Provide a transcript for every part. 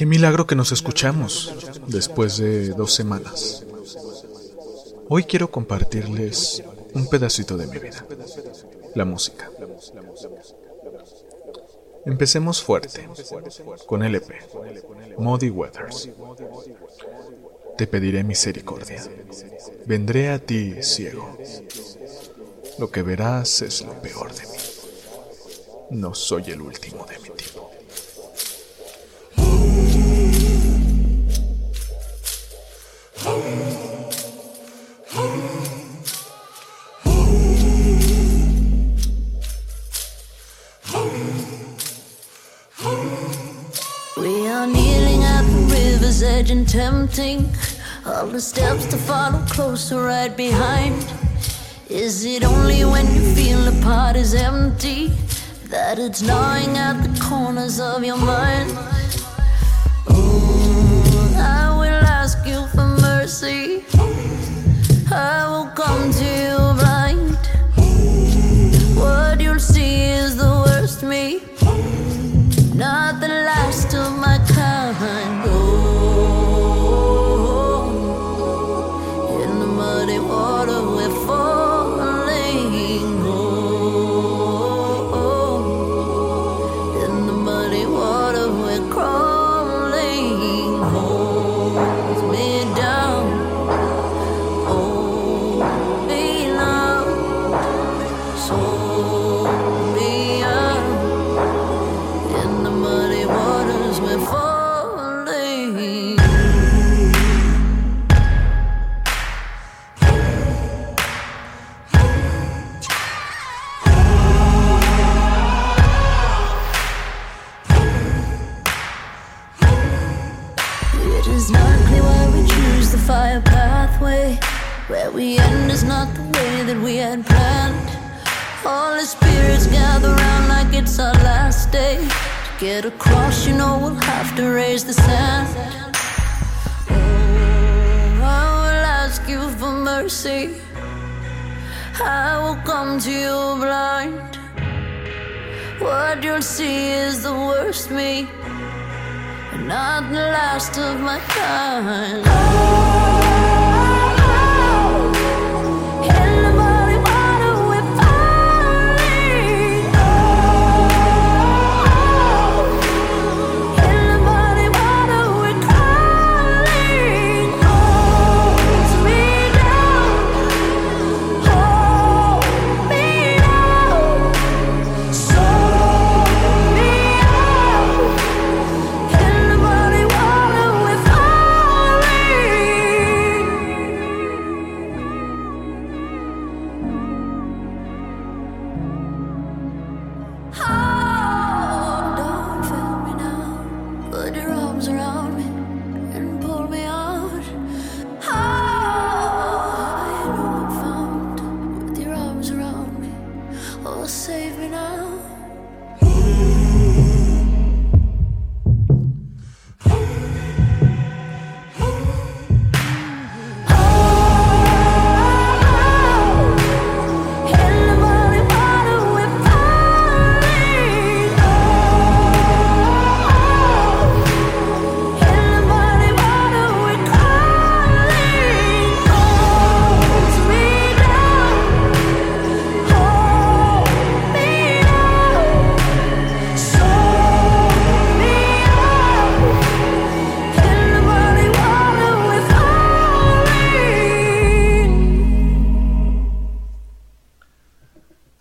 Qué milagro que nos escuchamos después de dos semanas. Hoy quiero compartirles un pedacito de mi vida, la música. Empecemos fuerte, con LP, Muddy Weathers. Te pediré misericordia. Vendré a ti ciego. Lo que verás es lo peor de mí. No soy el último de mi the steps to follow closer right behind. Is it only when you feel the pot is empty that it's gnawing at the corners of your mind? We end is not the way that we had planned. All the spirits gather round like it's our last day. To get across, you know we'll have to raise the sand. Oh, I will ask you for mercy. I will come to you blind. What you'll see is the worst me not the last of my kind. In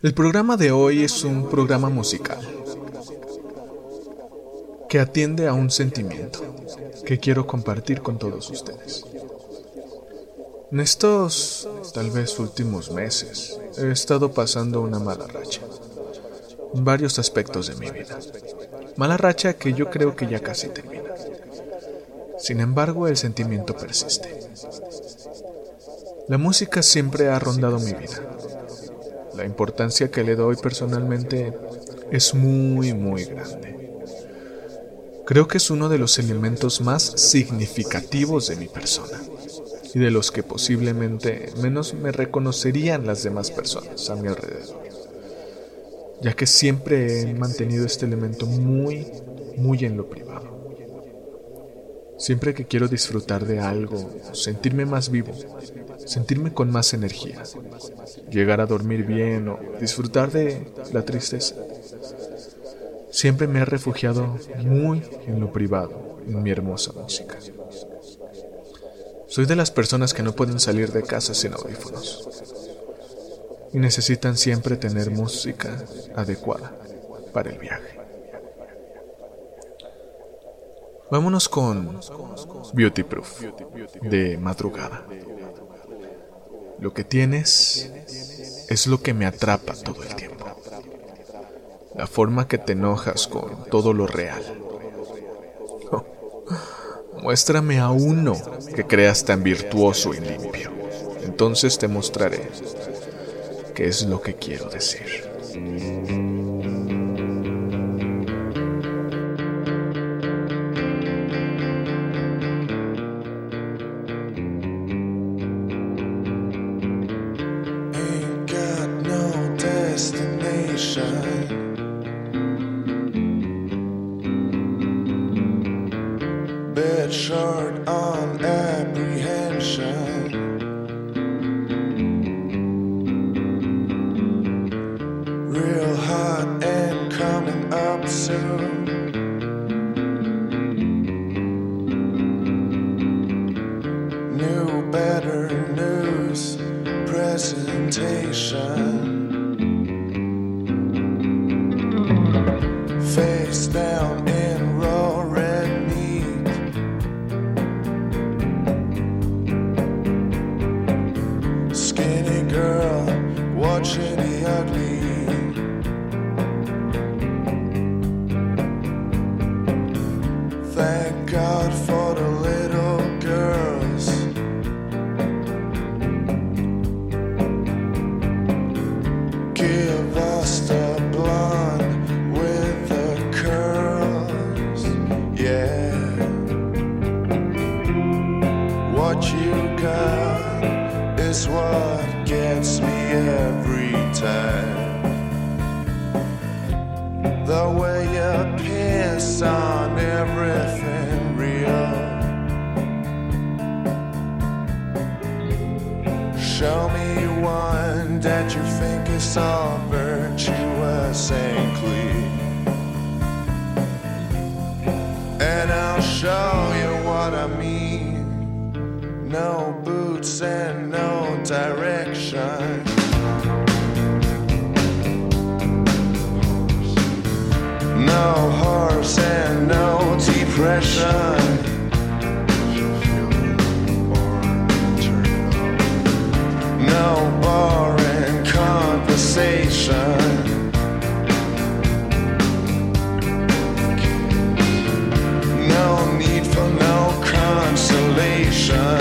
El programa de hoy es un programa musical que atiende a un sentimiento que quiero compartir con todos ustedes. En estos tal vez últimos meses he estado pasando una mala racha en varios aspectos de mi vida. Mala racha que yo creo que ya casi termina. Sin embargo, el sentimiento persiste. La música siempre ha rondado mi vida. La importancia que le doy personalmente es muy, muy grande. Creo que es uno de los elementos más significativos de mi persona y de los que posiblemente menos me reconocerían las demás personas a mi alrededor, ya que siempre he mantenido este elemento muy, muy en lo privado. Siempre que quiero disfrutar de algo, sentirme más vivo, sentirme con más energía, llegar a dormir bien o disfrutar de la tristeza, siempre me he refugiado muy en lo privado, en mi hermosa música. Soy de las personas que no pueden salir de casa sin audífonos y necesitan siempre tener música adecuada para el viaje. Vámonos con Beauty Proof de madrugada. Lo que tienes es lo que me atrapa todo el tiempo. La forma que te enojas con todo lo real. Muéstrame a uno que creas tan virtuoso y limpio. Entonces te mostraré qué es lo que quiero decir. Bed short on apprehension. What you got is what gets me every time. The way you piss on everything real. Show me one that you think is all virtuous and clean. And I'll show you what I mean. No boots and no direction. No horse and no depression. No boring conversation. No need for no consolation.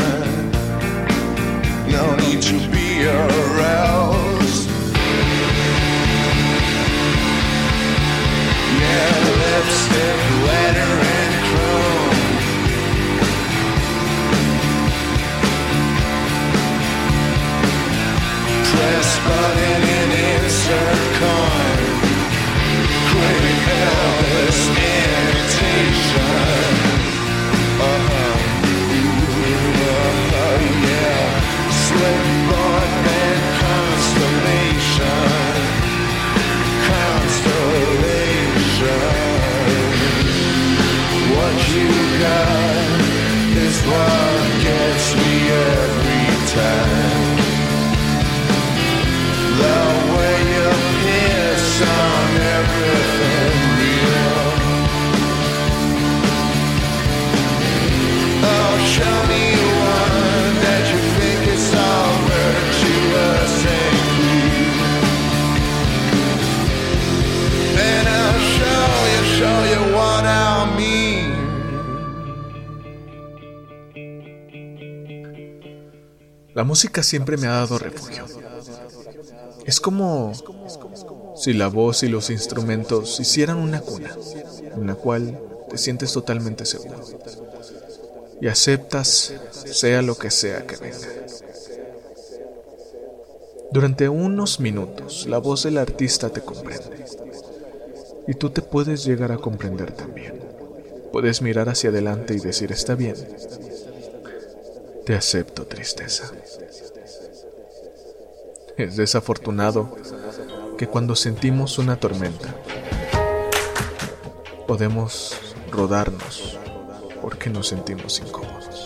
La música siempre me ha dado refugio. Es como si la voz y los instrumentos hicieran una cuna en la cual te sientes totalmente seguro y aceptas sea lo que sea que venga. Durante unos minutos la voz del artista te comprende y tú te puedes llegar a comprender también. Puedes mirar hacia adelante y decir está bien, te acepto tristeza. Es desafortunado que cuando sentimos una tormenta podemos rodarnos porque nos sentimos incómodos.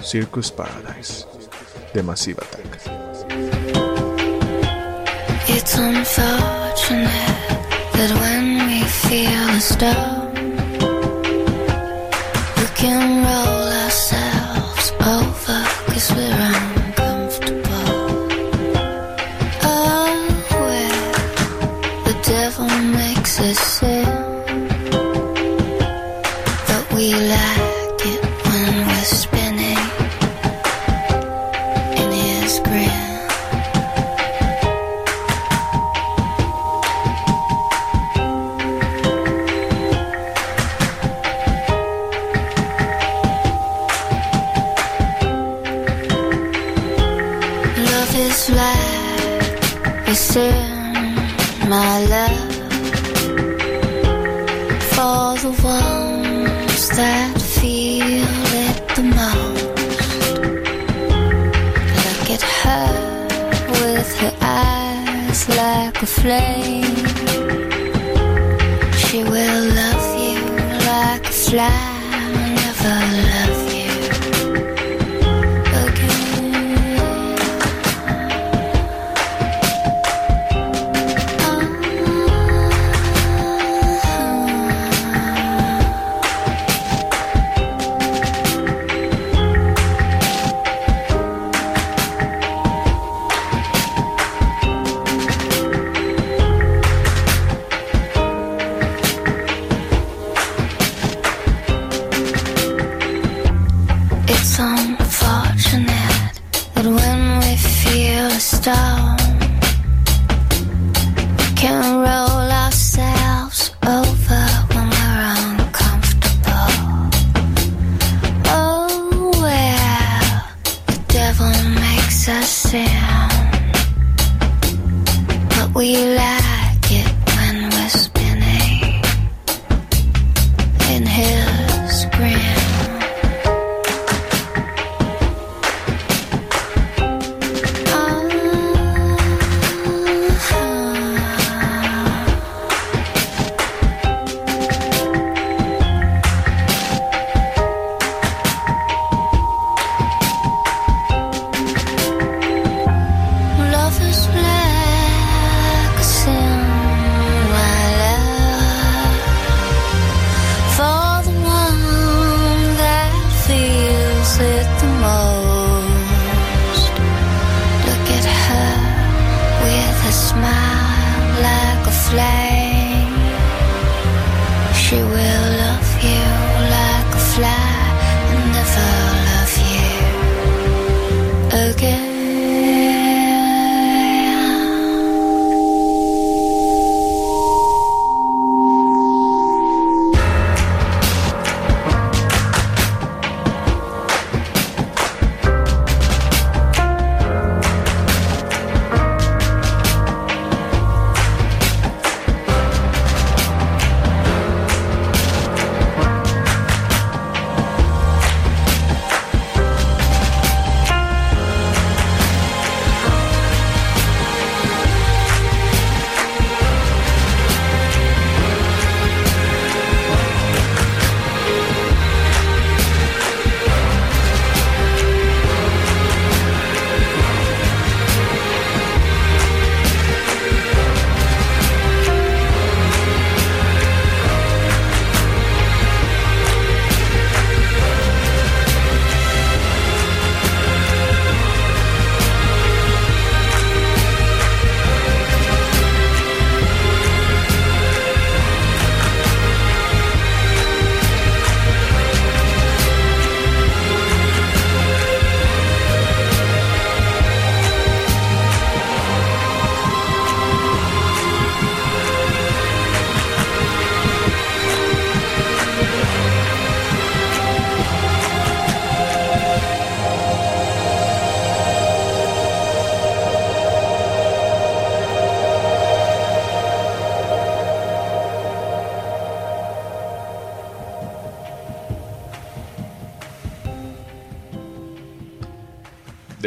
Circus Paradise de Massive Attack. It's unfortunate that when we feel a fly lover.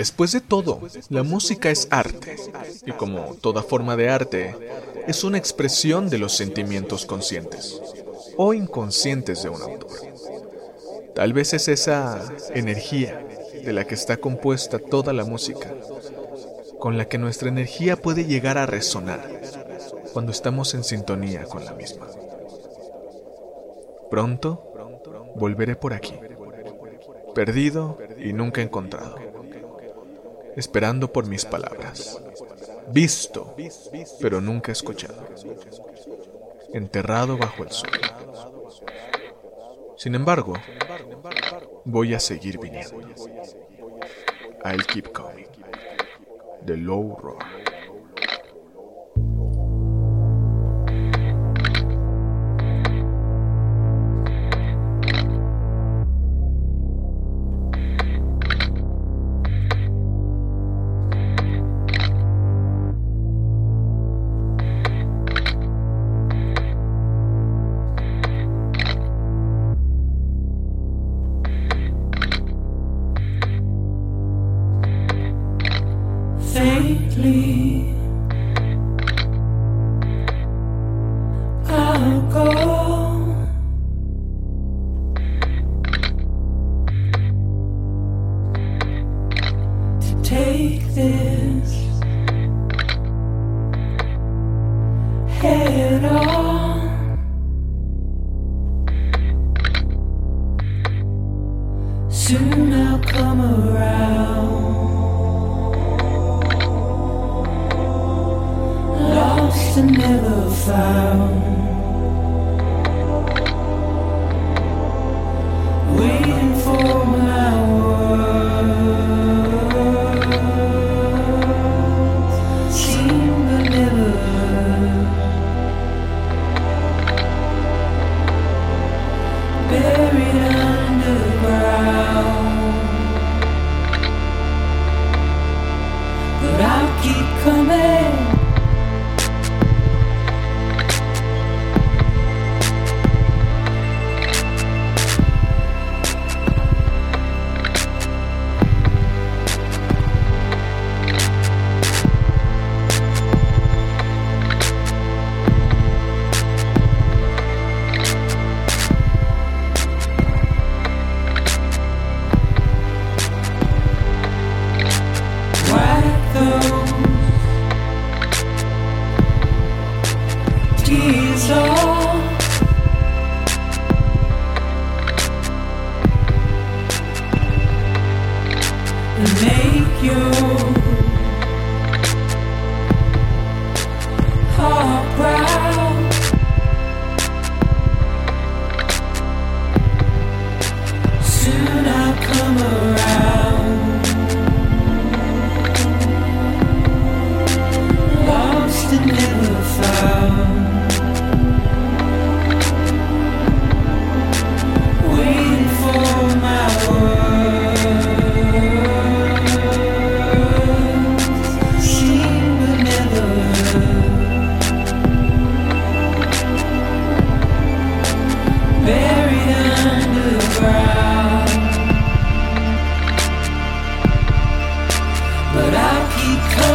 Después de todo, la música es arte, y como toda forma de arte, es una expresión de los sentimientos conscientes o inconscientes de un autor. Tal vez es esa energía de la que está compuesta toda la música, con la que nuestra energía puede llegar a resonar cuando estamos en sintonía con la misma. Pronto volveré por aquí, perdido y nunca encontrado, esperando por mis palabras, visto, pero nunca escuchado, enterrado bajo el sol. Sin embargo, voy a seguir viniendo. I'll keep coming. The low roar. Soon I'll come around. come.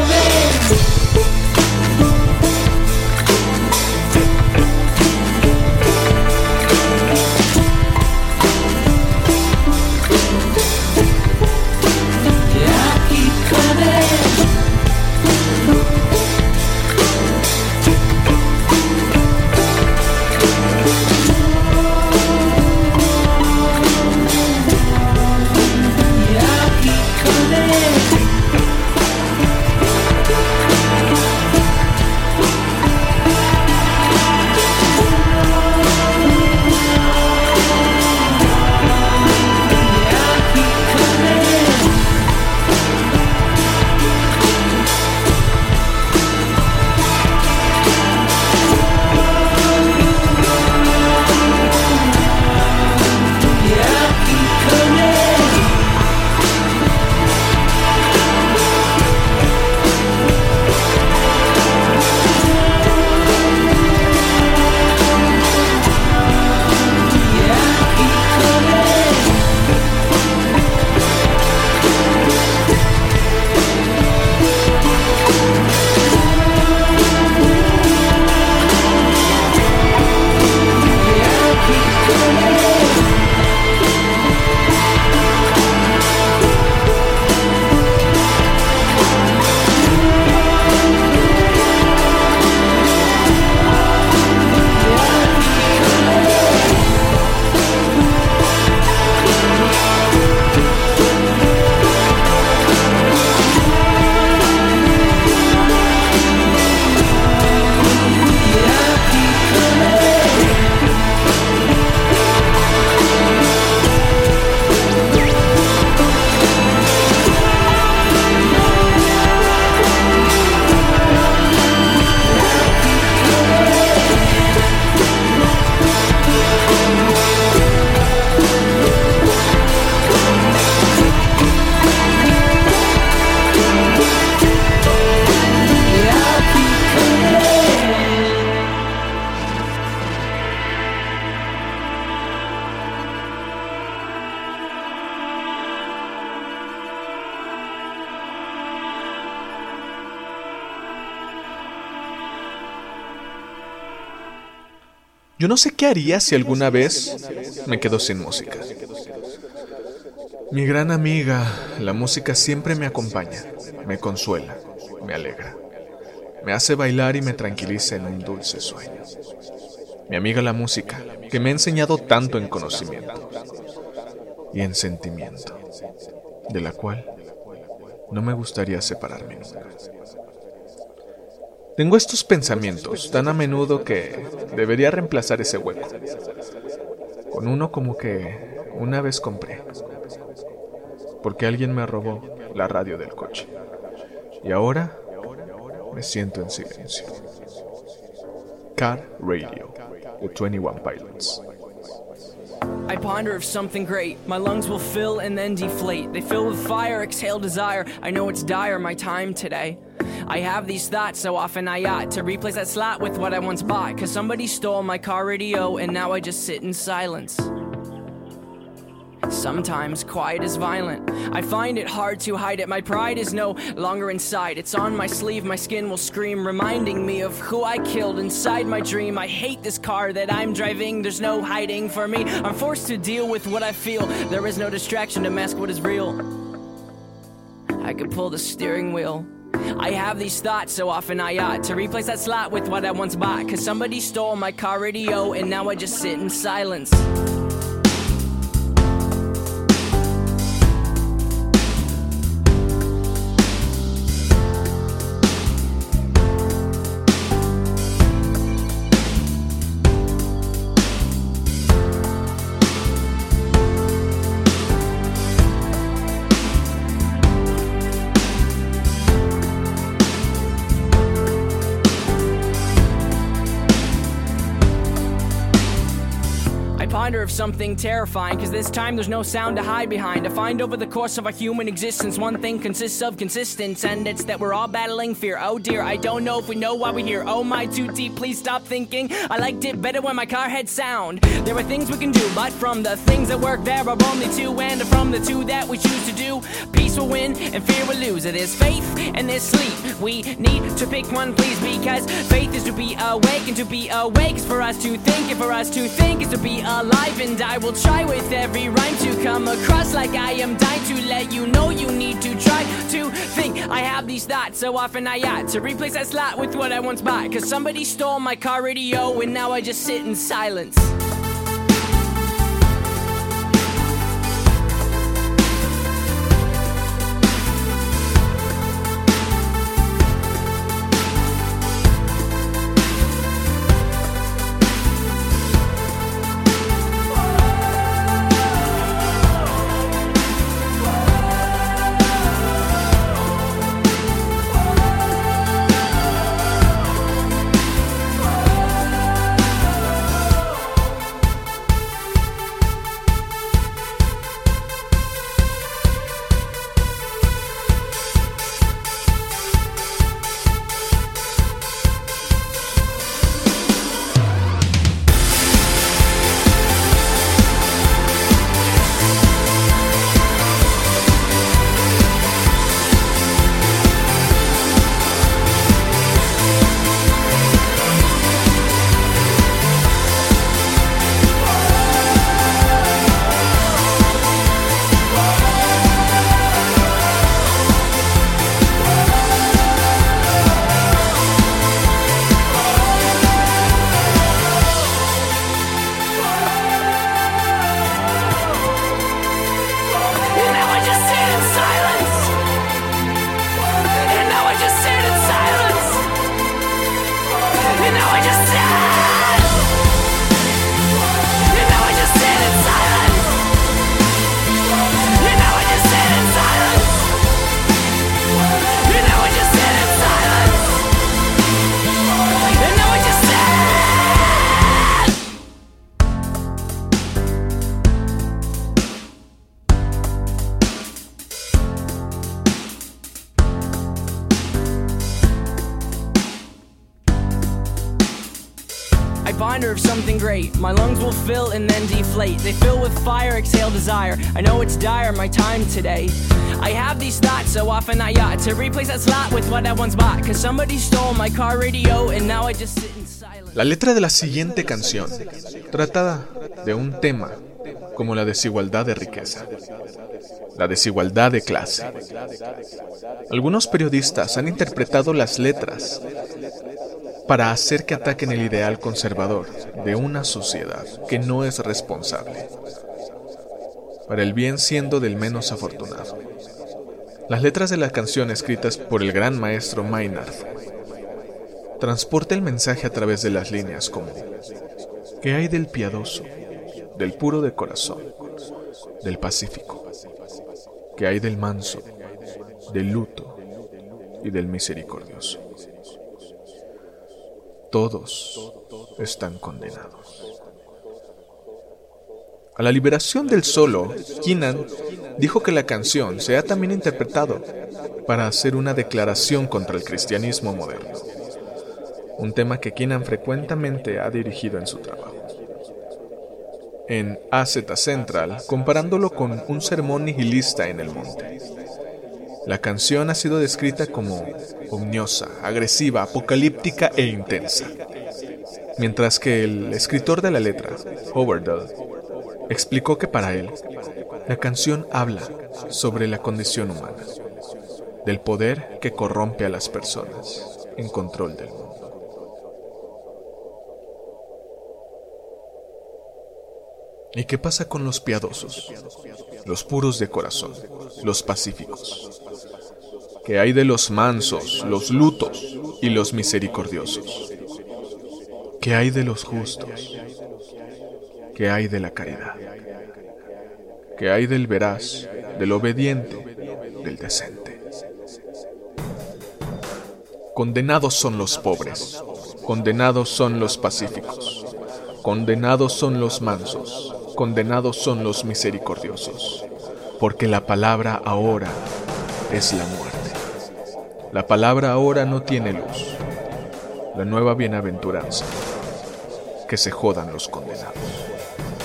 No sé qué haría si alguna vez me quedo sin música. Mi gran amiga, la música siempre me acompaña, me consuela, me alegra, me hace bailar y me tranquiliza en un dulce sueño. Mi amiga la música, que me ha enseñado tanto en conocimiento y en sentimiento, de la cual no me gustaría separarme nunca. Tengo estos pensamientos tan a menudo que debería reemplazar ese hueco con uno como que una vez compré, porque alguien me robó la radio del coche. Y ahora me siento en silencio. Car Radio, The 21 Pilots. I ponder of something great. My lungs will fill and then deflate. They fill with fire, exhale desire. I know it's dire, my time today. I have these thoughts so often I ought to replace that slot with what I once bought. Cause somebody stole my car radio and now I just sit in silence. Sometimes quiet is violent. I find it hard to hide it. My pride is no longer inside. It's on my sleeve, my skin will scream, reminding me of who I killed inside my dream. I hate this car that I'm driving. There's no hiding for me. I'm forced to deal with what I feel. There is no distraction to mask what is real. I could pull the steering wheel. I have these thoughts so often I ought to replace that slot with what I once bought. Cause somebody stole my car radio and now I just sit in silence. Something terrifying, cause this time there's no sound to hide behind. To find over the course of our human existence, one thing consists of consistence, and it's that we're all battling fear. Oh dear, I don't know if we know why we're here. Oh my, too deep, please stop thinking. I liked it better when my car had sound. There are things we can do, but from the things that work, there are only two, and from the two that we choose to do, peace will win and fear will lose. It is faith and there's sleep. We need to pick one, please, because faith is to be awake, and to be awake is for us to think, and for us to think is to be alive. And I will try with every rhyme to come across like I am dying to let you know you need to try to think. I have these thoughts so often I ought to replace that slot with what I once bought. Cause somebody stole my car radio, and now I just sit in silence. I ponder of something great. My lungs will fill and then deflate. They fill with fire, exhale desire. I know it's dire, my time today. I have these thoughts so often I ought to replace that slot with what I once bought. Cause somebody stole my car radio and now I just sit in silence. La letra de la siguiente canción trata de un tema como la desigualdad de riqueza, la desigualdad de clase. Algunos periodistas han interpretado las letras para hacer que ataquen el ideal conservador de una sociedad que no es responsable, para el bien siendo del menos afortunado. Las letras de la canción escritas por el gran maestro Maynard transporta el mensaje a través de las líneas como ¿Qué hay del piadoso, del puro de corazón, del pacífico? ¿Qué hay del manso, del luto y del misericordioso? Todos están condenados. A la liberación del solo, Keenan dijo que la canción se ha también interpretado para hacer una declaración contra el cristianismo moderno, un tema que Keenan frecuentemente ha dirigido en su trabajo. En AZ Central, comparándolo con un sermón nihilista en el monte. La canción ha sido descrita como omniosa, agresiva, apocalíptica e intensa. Mientras que el escritor de la letra, Howard Dull, explicó que para él, la canción habla sobre la condición humana, del poder que corrompe a las personas en control del mundo. ¿Y qué pasa con los piadosos, los puros de corazón, los pacíficos? ¿Qué hay de los mansos, los lutos y los misericordiosos? ¿Qué hay de los justos? ¿Qué hay de la caridad? ¿Qué hay del veraz, del obediente, del decente? Condenados son los pobres, condenados son los pacíficos, condenados son los mansos, condenados son los misericordiosos, porque la palabra ahora es la muerte. La palabra ahora no tiene luz. La nueva bienaventuranza. Que se jodan los condenados.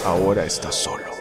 Ahora está solo.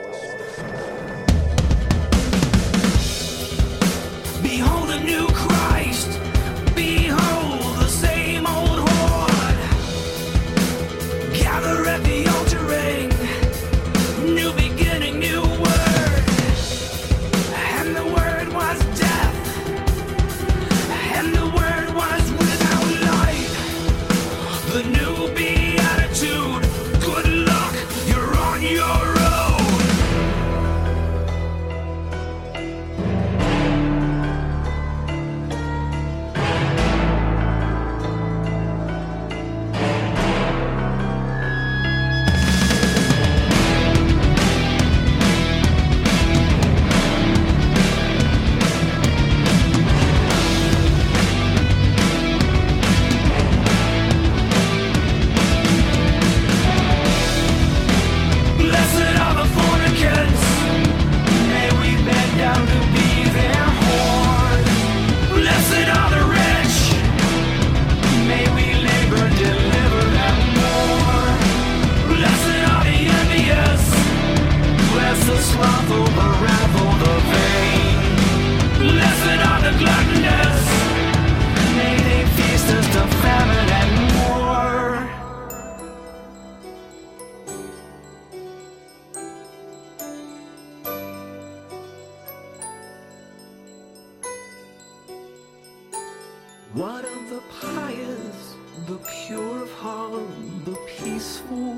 What of the pious, the pure of heart, the peaceful?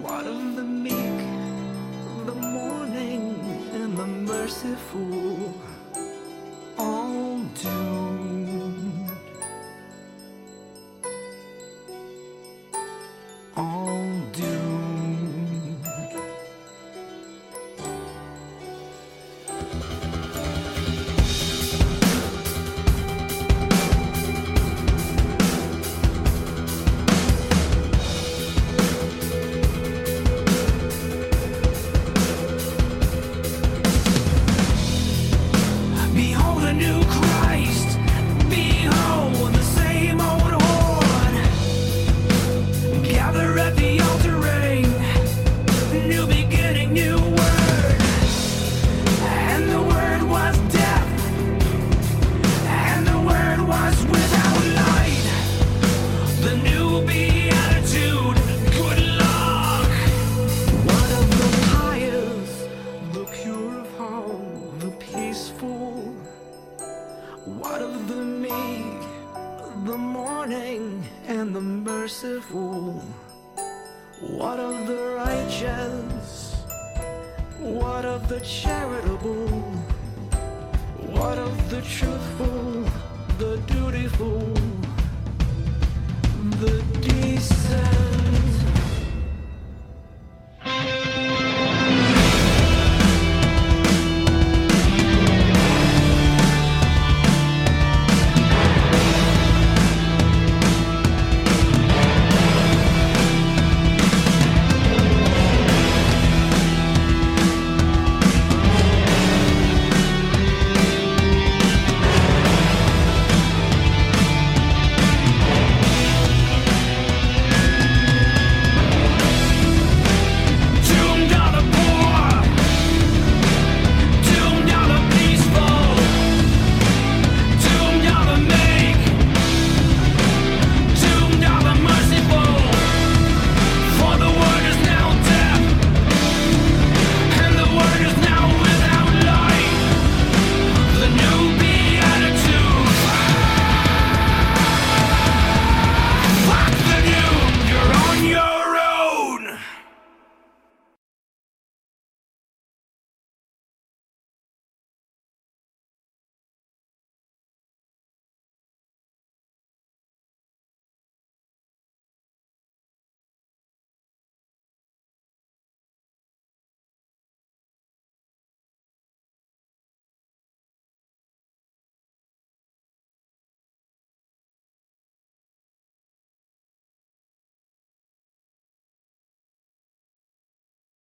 What of the meek, the mourning, and the merciful? All doomed. The charitable? What of the truthful,